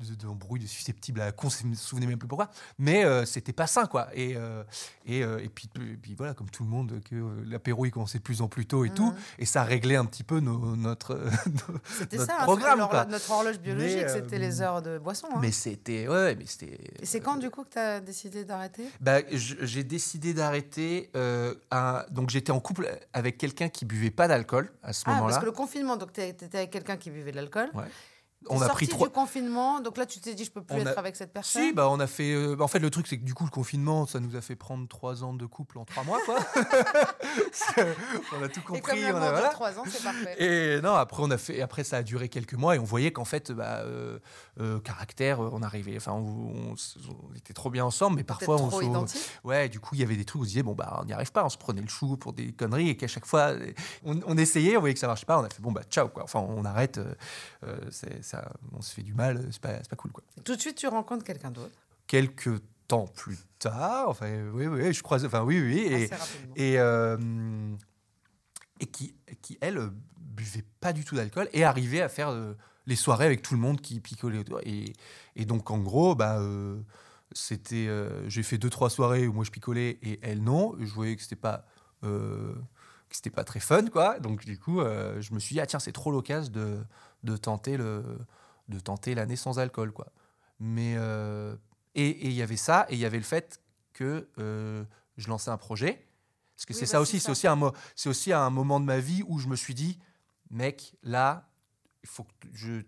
de, de, embrouilles, de susceptibles à la con, je me souvenais même plus pourquoi. Mais euh, c'était pas sain, quoi. Et, euh, et, euh, et, puis, et puis voilà, comme tout le monde, que euh, l'apéro il commençait de plus en plus tôt et tout. Et ça réglait un petit peu nos- notre, notre ça, hein, programme, quoi. notre horloge biologique, c'était les heures de boisson. hein. Mais c'était. Ouais, mais c'était. Et c'est quand, du coup, que tu as décidé d'arrêter? Bah, j'ai décidé d'arrêter. donc j'étais en couple avec quelqu'un qui buvait pas d'alcool à ce Ah, moment-là. parce que le confinement, donc tu étais avec quelqu'un qui buvait de l'alcool. Ouais. On a pris trois. du confinement, donc là tu t'es dit je peux plus On être a- avec cette personne. Si, bah on a fait. euh, en fait, le truc, c'est que du coup, le confinement, ça nous a fait prendre trois ans de couple en trois mois, quoi. On a tout Et comme compris. on a, voilà. trois ans, c'est parfait. Et non, après on a fait, après ça a duré quelques mois et on voyait qu'en fait, bah, euh, euh, caractère, on arrivait, enfin, on, on s- on était trop bien ensemble, mais parfois on trop se- identique. ouais, du coup il y avait des trucs où on se disait bon bah on n'y arrive pas, on se prenait le chou pour des conneries et qu'à chaque fois on, essayait, on voyait que ça marchait pas, on a fait bon bah ciao quoi, enfin on arrête, c'est ça, on se fait du mal, c'est pas, pas cool quoi. Tout de suite tu rencontres quelqu'un d'autre. Quelques temps plus tard, enfin oui oui, je croise, enfin oui oui et, et, euh, et qui, qui, elle, euh, buvait pas du tout d'alcool et arrivait à faire euh, les soirées avec tout le monde qui picolait. Et, et donc, en gros, bah, euh, c'était, j'ai fait deux, trois soirées où moi je picolais et elle non. Je voyais que c'était pas. Que c'était pas très fun quoi. Donc du coup euh, je me suis dit ah tiens c'est trop l'occasion de, de tenter le de tenter l'année sans alcool quoi. Mais euh, et il y avait ça et il y avait le fait que euh, je lançais un projet. Parce que Oui, c'est bah, ça aussi c'est aussi un c'est aussi un moment de ma vie où je me suis dit mec là il faut que je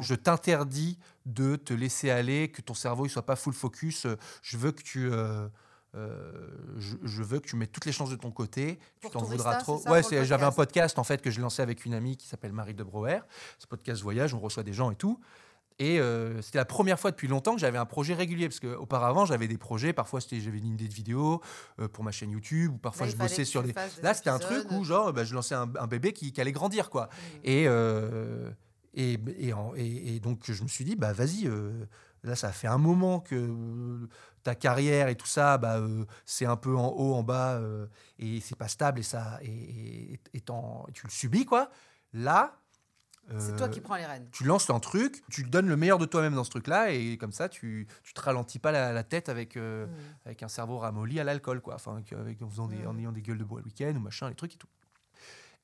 je, t'interdis de te laisser aller, que ton cerveau il soit pas full focus. Je veux que tu, euh, euh, je, je veux que tu mettes toutes les chances de ton côté. Pour tu t'en voudras trop. ça, ouais, j'avais un podcast en fait que j'ai lancé avec une amie qui s'appelle Marie de Brouwer. Ce podcast voyage, on reçoit des gens et tout. Et euh, c'était la première fois depuis longtemps que j'avais un projet régulier. Parce qu'auparavant, j'avais des projets. Parfois, j'avais une idée de vidéo euh, pour ma chaîne YouTube. Ou parfois, Là, je bossais sur des. Là, c'était un truc où, genre, bah, je lançais un, un bébé qui, qui allait grandir, quoi. Mm. Et, euh, et, et, en- et- et donc, je me suis dit, bah, vas-y. Là, ça fait un moment que euh, ta carrière et tout ça, bah, euh, c'est un peu en haut, en bas, euh, et c'est pas stable, et ça, et, et- et t'en- tu le subis, quoi. Là, C'est toi qui prends les rênes. tu lances un truc, tu donnes le meilleur de toi-même dans ce truc-là, et comme ça, tu, tu te ralentis pas la, la tête avec, euh, Mm. avec un cerveau ramolli à l'alcool, quoi. Enfin, avec, en, faisant des, Mm. en ayant des gueules de bois le week-end ou machin, les trucs et tout.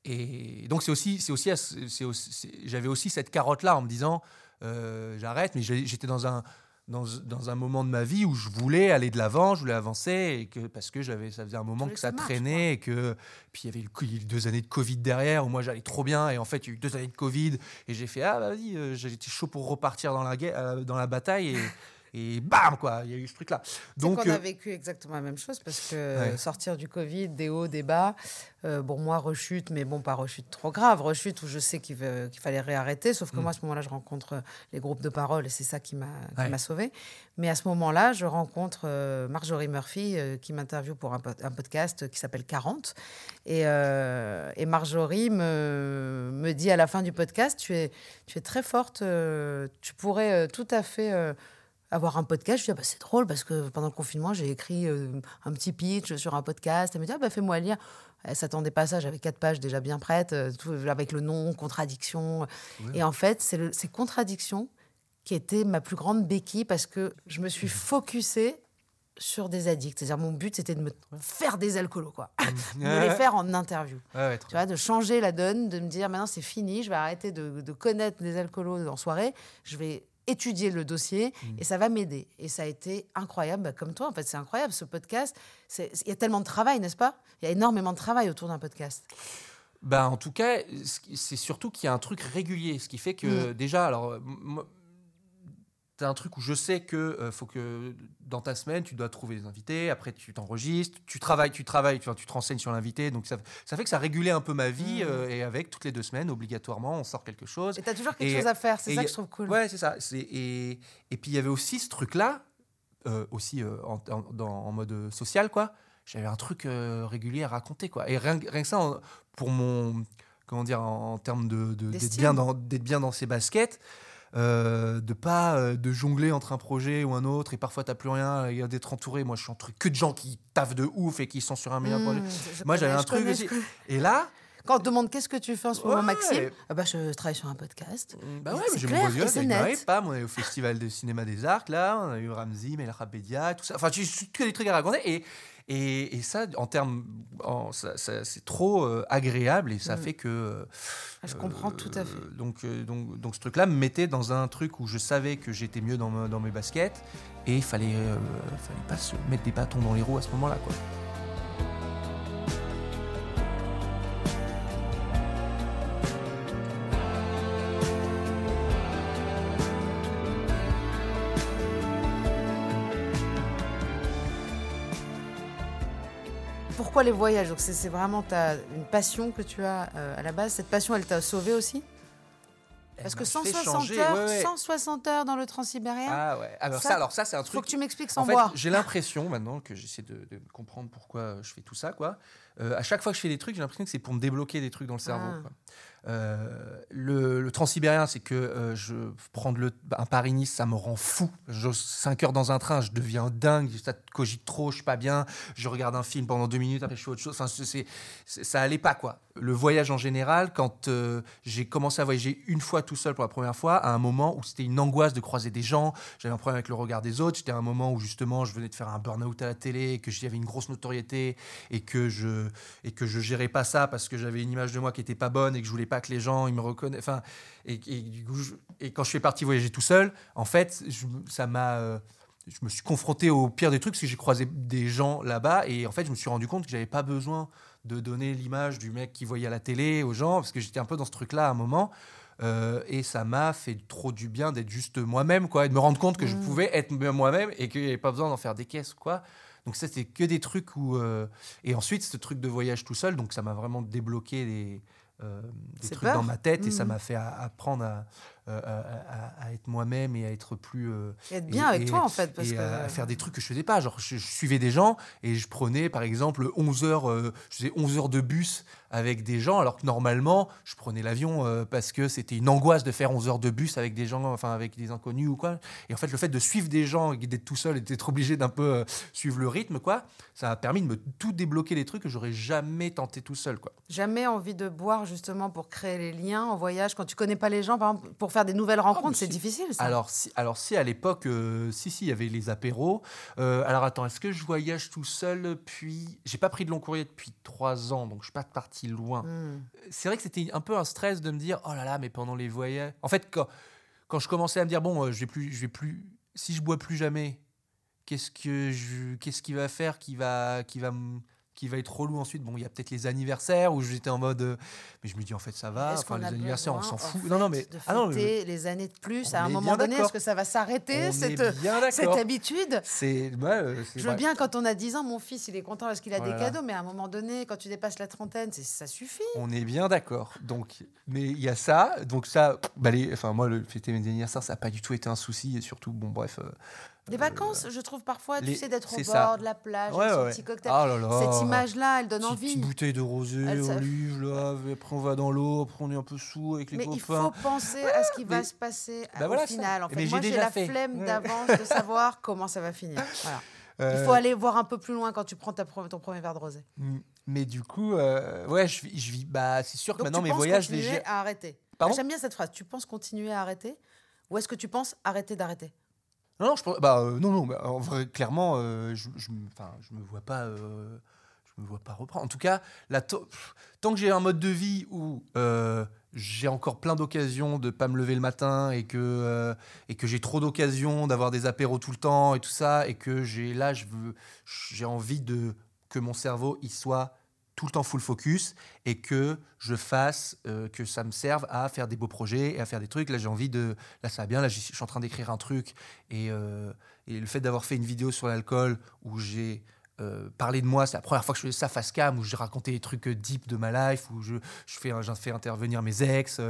Et donc, c'est aussi, c'est aussi, c'est j'avais aussi cette carotte-là en me disant, euh, j'arrête, mais j'étais dans un, dans, dans un moment de ma vie où je voulais aller de l'avant, je voulais avancer, et que, parce que j'avais, ça faisait un moment que ça marche, traînait, et que, puis il y avait le, deux années de Covid derrière, où moi j'allais trop bien, et en fait, il y a eu deux années de Covid, et j'ai fait, ah, bah, vas-y, euh, j'étais chaud pour repartir dans la, guerre- euh, dans la bataille, et, et bam, quoi, il y a eu ce truc-là. Donc, Donc, on a euh, vécu exactement la même chose parce que Ouais. sortir du Covid, des hauts, des bas. euh, bon, moi, rechute, mais bon, pas rechute trop grave. Rechute où je sais qu'il fallait réarrêter. Sauf que Mm. moi, à ce moment-là, je rencontre les groupes de parole et c'est ça qui m'a Ouais. m'a sauvée. Mais à ce moment-là, je rencontre euh, Marjorie Murphy qui m'interviewe pour un, pod- un podcast qui s'appelle 40. Et, euh, et Marjorie me, me dit à la fin du podcast Tu es, tu es très forte, tu pourrais tout à fait. Avoir un podcast, je dis, ah bah, c'est drôle parce que pendant le confinement, j'ai écrit euh, un petit pitch sur un podcast. Elle me dit, ah bah, fais-moi lire. Elle s'attendait pas à ça, j'avais quatre pages déjà bien prêtes, euh, tout, avec le nom, contradiction. Et en fait, c'est le- c'est contradiction qui était ma plus grande béquille parce que je me suis focusée sur des addicts. C'est-à-dire, mon but, c'était de me faire des alcoolos, quoi. de me les faire en interview. ouais, ouais, trop Tu vois, de changer la donne, de me dire maintenant c'est fini, je vais arrêter de, de connaître les alcoolos en soirée, je vais étudier le dossier Mm. et ça va m'aider. Et ça a été incroyable, bah, comme toi, en fait, c'est incroyable ce podcast. Il y a tellement de travail, n'est-ce pas? Il y a énormément de travail autour d'un podcast. Bah, en tout cas, c'est surtout qu'il y a un truc régulier, ce qui fait que déjà, alors, t'as un truc où je sais que euh, faut que dans ta semaine, tu dois trouver des invités, après tu t'enregistres, tu travailles, tu travailles, tu, tu te renseignes sur l'invité, donc ça, ça fait que ça régulait un peu ma vie, Mhm. euh, et avec toutes les deux semaines, obligatoirement, on sort quelque chose. Et tu as toujours quelque Et- chose à faire, c'est ça que je trouve cool. Ouais, c'est ça. Et, et puis il y avait aussi ce truc-là, euh, aussi en, en- dans- en mode social, quoi. J'avais un truc régulier à raconter, quoi. Et rien, que- rien que ça, en- pour mon. Comment dire, en, termes de, d'être, bien dans, d'être bien dans ses baskets, euh, de pas euh, de jongler entre un projet ou un autre, et parfois t'as plus rien, et d'être entouré. Moi, je suis entouré que de gens qui taffent de ouf et qui sont sur un meilleur Mmh, projet. je- je Moi, j'avais un truc connais, aussi. Et là, Quand on te demande qu'est-ce que tu fais en ce moment. Maxime, ah bah, je travaille sur un podcast. Bah ouais, mais j'ai clair gosse c'est net. Pam, on est au Festival de cinéma des Arcs, là, on a eu Ramzi, Melra Bedia, tout ça. Enfin, tu que des trucs à raconter. Et, et, et ça, en termes. ça- ça- c'est trop euh, agréable et ça Mm. fait que. euh, Ah, je comprends tout à fait. euh, Donc, euh, donc, donc ce truc-là me mettait dans un truc où je savais que j'étais mieux dans, me- dans mes baskets et il fallait, euh, fallait pas se mettre des bâtons dans les roues à ce moment-là, quoi. Pourquoi les voyages Donc c'est vraiment ta, une passion que tu as euh, à la base. Cette passion, elle t'a sauvé aussi? Parce que m'a fait 160 changer, heures, ouais, ouais. 160 heures dans le transsibérien. Ah ouais. Alors ça, Ça, alors ça c'est un faut truc. que tu m'expliques sans En fait, j'ai l'impression maintenant que j'essaie de, de comprendre pourquoi je fais tout ça, quoi. Euh, à chaque fois que je fais des trucs, j'ai l'impression que c'est pour me débloquer des trucs dans le cerveau. Ah. quoi. Euh, le, le transsibérien, c'est que euh, je prendre un Paris-Nice, ça me rend fou. Je 5 heures dans un train, je deviens dingue, ça cogite trop, je suis pas bien. Je regarde un film pendant deux minutes, après je fais autre chose. Enfin, c'est- ça allait pas quoi. Le voyage en général, quand euh, j'ai commencé à voyager une fois tout seul pour la première fois, à un moment où c'était une angoisse de croiser des gens, j'avais un problème avec le regard des autres. C'était un moment où justement je venais de faire un burn-out à la télé, que j'avais une grosse notoriété et que je et que je gérais pas ça parce que j'avais une image de moi qui était pas bonne et que je voulais pas que les gens ils me reconnaissent. Enfin, et, et du coup, je- et quand je suis parti voyager tout seul, en fait, je- ça m'a euh, je me suis confronté au pire des trucs parce que j'ai croisé des gens là-bas et en fait je me suis rendu compte que j'avais pas besoin de donner l'image du mec qui voyait à la télé aux gens parce que j'étais un peu dans ce truc-là à un moment Euh, et ça m'a fait trop du bien d'être juste moi-même quoi et de me rendre compte que je pouvais être moi-même et qu'il n'y avait pas besoin d'en faire des caisses quoi donc ça c'était que des trucs où euh, et ensuite ce truc de voyage tout seul donc ça m'a vraiment débloqué des euh, des trucs peur. dans ma tête et ça Mhm. m'a fait apprendre à, euh, à, à- être moi-même et à être plus. euh, Et être bien avec toi, en fait, parce et que- à faire des trucs que je faisais pas. Genre, je, je suivais des gens et je prenais, par exemple, 11 heures, euh, je faisais 11 heures de bus avec des gens, alors que normalement, je prenais l'avion euh, parce que c'était une angoisse de faire 11 heures de bus avec des gens, enfin, avec des inconnus ou quoi. Et en fait, le fait de suivre des gens et d'être tout seul et d'être obligé d'un peu euh, suivre le rythme, quoi, ça a permis de me tout débloquer des trucs que j'aurais jamais tenté tout seul, quoi. Jamais envie de boire justement pour créer les liens en voyage quand tu connais pas les gens, par exemple, pour faire des nouvelles rencontres, mais c'est si. difficile ça. Alors si, alors si à l'époque, euh, si si, il y avait les apéros. Euh, alors attends, est-ce que je voyage tout seul depuis J'ai pas pris de long courrier depuis trois ans, donc je suis pas parti loin. Hmm. C'est vrai que c'était un peu un stress de me dire, oh là là, mais pendant les voyages. En fait, quand, quand je commençais à me dire, bon, euh, je vais plus, je vais plus. Si je bois plus jamais, qu'est-ce que je, qu'est-ce qui va faire, qui va, qui va me- qui va être relou ensuite. Bon, il y a peut-être les anniversaires où j'étais en mode. euh, mais je me dis, en fait, ça va. Enfin, les anniversaires, on s'en en fout. fait, non, non, mais. de ah non, mais- les années de plus, à un moment donné, est-ce que ça va s'arrêter on cette, bien cette habitude? C'est. euh, c'est Je veux vrai. bien quand on a 10 ans, mon fils, il est content parce qu'il a Oh des cadeaux, mais à un moment donné, quand tu dépasses la trentaine, c'est- ça suffit. On est bien d'accord. Donc, mais il y a ça. Donc ça, bah, les- enfin moi, le fêter mes anniversaires, ça n'a pas du tout été un souci. Et surtout, bon, bref. euh, Les vacances, je trouve parfois, les- tu sais, d'être au bord ça. de la plage, ouais, son ouais. petit cocktail. Ah là là. Cette image-là, elle donne Petite- envie. Petite bouteille de rosé, Elle, ça- olive, là. Après, on va dans l'eau. Après, on est un peu sous avec les Mais il copains. faut penser à ce qui va mais- se passer Bah au voilà final. En Mais fait, moi, j'ai la fait. flemme d'avance de savoir comment ça va finir. Voilà. Il Euh, faut aller voir un peu plus loin quand tu prends ta ton premier verre de rosé. mm, Mais du coup, euh, ouais, je vis, je vis. Bah, c'est sûr que maintenant mes voyages continuer légers. à arrêter. J'aime bien cette phrase. Tu penses continuer à arrêter ou est-ce que tu penses arrêter d'arrêter? Non, non, je bah, euh, non, non, bah, en vrai, clairement, euh, je, je, je me vois pas, euh, je me vois pas reprendre. En tout cas, pff, tant que j'ai un mode de vie où j'ai encore plein d'occasions de pas me lever le matin et que que j'ai trop d'occasions d'avoir des apéros tout le temps et tout ça et que j'ai là, j'ai envie de que mon cerveau il soit tout le temps full focus et que je fasse, euh, que ça me serve à faire des beaux projets et à faire des trucs. Là, j'ai envie de. Là, ça va bien. Là, je suis en train d'écrire un truc. Et, euh, le fait d'avoir fait une vidéo sur l'alcool où j'ai euh, parlé de moi, c'est la première fois que je fais ça face cam, où j'ai raconté des trucs deep de ma life, où je, je fais, j'en fais intervenir mes ex,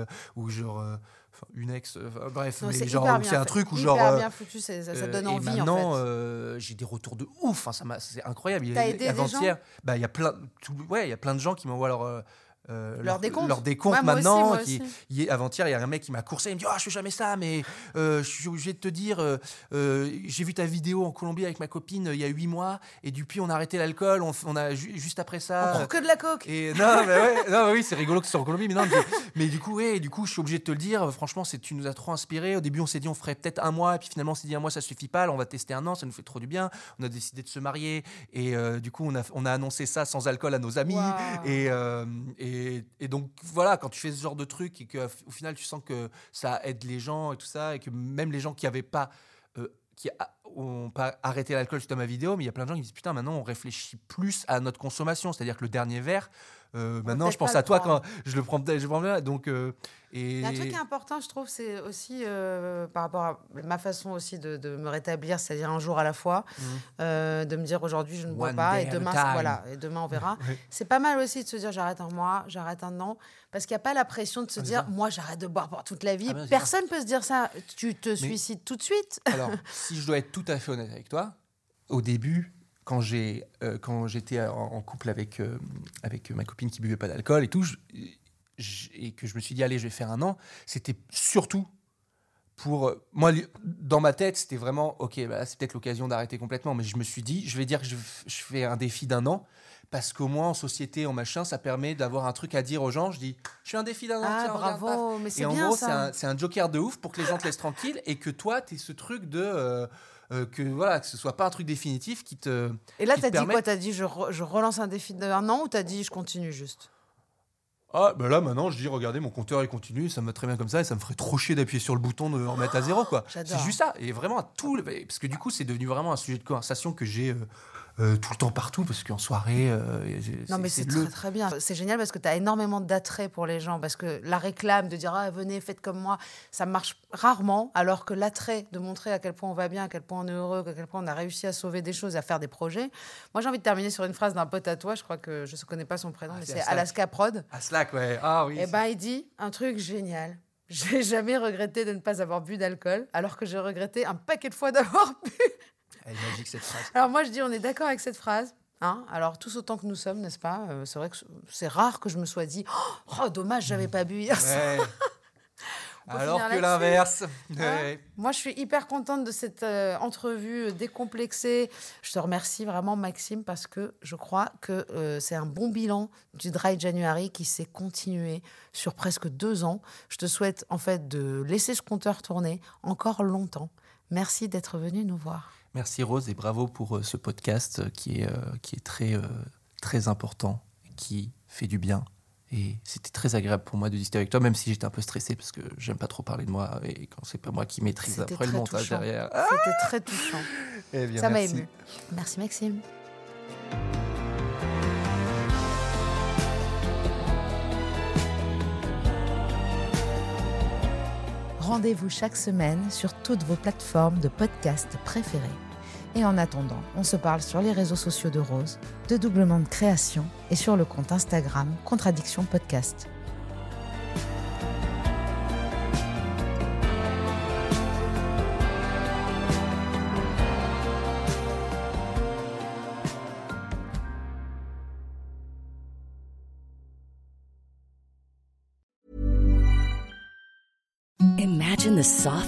genre. euh, enfin, une ex, euh, bref, Non, mais c'est genre, c'est un truc où Hyper genre. euh, bien foutu, ça, ça euh, donne et envie maintenant, en fait. euh, j'ai des retours de ouf. Enfin, ça m'a- c'est incroyable. Il- T'as aidé des avant-hier, bah, il y a plein, tout- ouais, il y a plein de gens qui m'envoient leur euh, Leur décompte. leur décompte Ouais, maintenant. avant-hier, il y a un mec qui m'a coursé. Il me dit Ah, je fais jamais ça, mais euh, je suis obligé de te dire euh, j'ai vu ta vidéo en Colombie avec ma copine il y a huit mois, et depuis, on a arrêté l'alcool. On, on a ju- juste après On ça. prend que de la coke. Et non, mais ouais, non, mais oui, c'est rigolo que ce soit en Colombie, mais non, mais, mais du coup, ouais, du coup, je suis obligé de te le dire. Franchement, c'est tu nous as trop inspiré. Au début, on s'est dit on ferait peut-être un mois, et puis finalement, on s'est dit un mois, ça suffit pas. Alors, on va tester un an, ça nous fait trop du bien. On a décidé de se marier, et du coup, on a, on a annoncé ça sans alcool à nos amis. Et, et, donc voilà, quand tu fais ce genre de truc et qu'au final tu sens que ça aide les gens et tout ça, et que même les gens qui avaient pas, euh, ont pas arrêté l'alcool suite à ma vidéo, mais il y a plein de gens qui disent putain maintenant on réfléchit plus à notre consommation, c'est-à-dire que le dernier verre, euh, maintenant je pense à toi prendre. quand je le prends, je le prends bien, donc euh, et Il y a un truc qui est important, je trouve, c'est aussi euh, par rapport à ma façon aussi de, de me rétablir, c'est-à-dire un jour à la fois, euh, de me dire aujourd'hui je ne bois One pas et demain, voilà, et demain on verra. C'est pas mal aussi de se dire j'arrête un mois, j'arrête un an, parce qu'il n'y a pas la pression de se Ah, dire moi j'arrête de boire pour toute la vie. Ah, Personne peut se dire ça. Tu te suicides tout de suite. Alors, si je dois être tout à fait honnête avec toi, au début, quand j'ai euh, quand j'étais en, couple avec euh, avec ma copine qui buvait pas d'alcool et tout, je- je- et que je me suis dit allez, je vais faire un an, c'était surtout pour euh, moi dans ma tête, c'était vraiment OK, bah, c'est peut-être l'occasion d'arrêter complètement, mais je me suis dit, je vais dire que je, fais un défi d'un an. Parce qu'au moins en société, en machin, ça permet d'avoir un truc à dire aux gens. Je dis, je fais un défi d'un an. Ah tiens, regarde, bravo, mais c'est Et en bien gros, c'est un, un joker de ouf pour que les gens te laissent tranquille et que toi, tu ce truc de. Euh, que voilà, que ce soit pas un truc définitif qui te. Et là, t'as dit permet- quoi T'as dit je, re- je relance un défi d'un an ou t'as dit je continue juste? Ah, bah là maintenant, je dis, regardez, mon compteur il continue, ça me va très bien comme ça et ça me ferait trop chier d'appuyer sur le bouton de remettre à zéro, quoi. J'adore. C'est juste ça. Et vraiment, à tout. le- Parce que du coup, c'est devenu vraiment un sujet de conversation que j'ai euh, euh, tout le temps partout parce qu'en soirée. euh, Non, mais c'est le- très très bien. C'est génial parce que tu as énormément d'attrait pour les gens. Parce que la réclame de dire ah, venez, faites comme moi, ça marche rarement. Alors que l'attrait de montrer à quel point on va bien, à quel point on est heureux, à quel point on a réussi à sauver des choses, à faire des projets. Moi, j'ai envie de terminer sur une phrase d'un pote à toi. Je crois que je ne connais pas son prénom, Ah, mais c'est Aslak. Alaska Prod. À Slack, ouais. Ah oui. Et ben, il dit un truc génial. J'ai jamais regretté de ne pas avoir bu d'alcool, alors que j'ai regretté un paquet de fois d'avoir bu. Elle est magique cette phrase. Alors moi, je dis, on est d'accord avec cette phrase. Hein Alors, tous autant que nous sommes, n'est-ce pas? Euh, C'est vrai que c'est rare que je me sois dit Oh, dommage, j'avais pas bu hier. Ouais. Alors que l'inverse. Hein? Ouais. Moi, je suis hyper contente de cette euh, entrevue euh, décomplexée. Je te remercie vraiment, Maxime, parce que je crois que euh, c'est un bon bilan du Dry January qui s'est continué sur presque deux ans. Je te souhaite en fait de laisser ce compteur tourner encore longtemps. Merci d'être venu nous voir. Merci Rose et bravo pour euh, ce podcast euh, qui est, euh, qui est très, très important, qui fait du bien. Et c'était très agréable pour moi de discuter avec toi, même si j'étais un peu stressé parce que j'aime pas trop parler de moi et quand c'est pas moi qui maîtrise après le montage touchant. derrière. Ah C'était très touchant. Eh bien, Ça m'a merci. ému. Merci, Maxime. Rendez-vous chaque semaine sur toutes vos plateformes de podcast préférées. Et en attendant, on se parle sur les réseaux sociaux de Rose, de Doublement de Création et sur le compte Instagram Contradiction Podcast.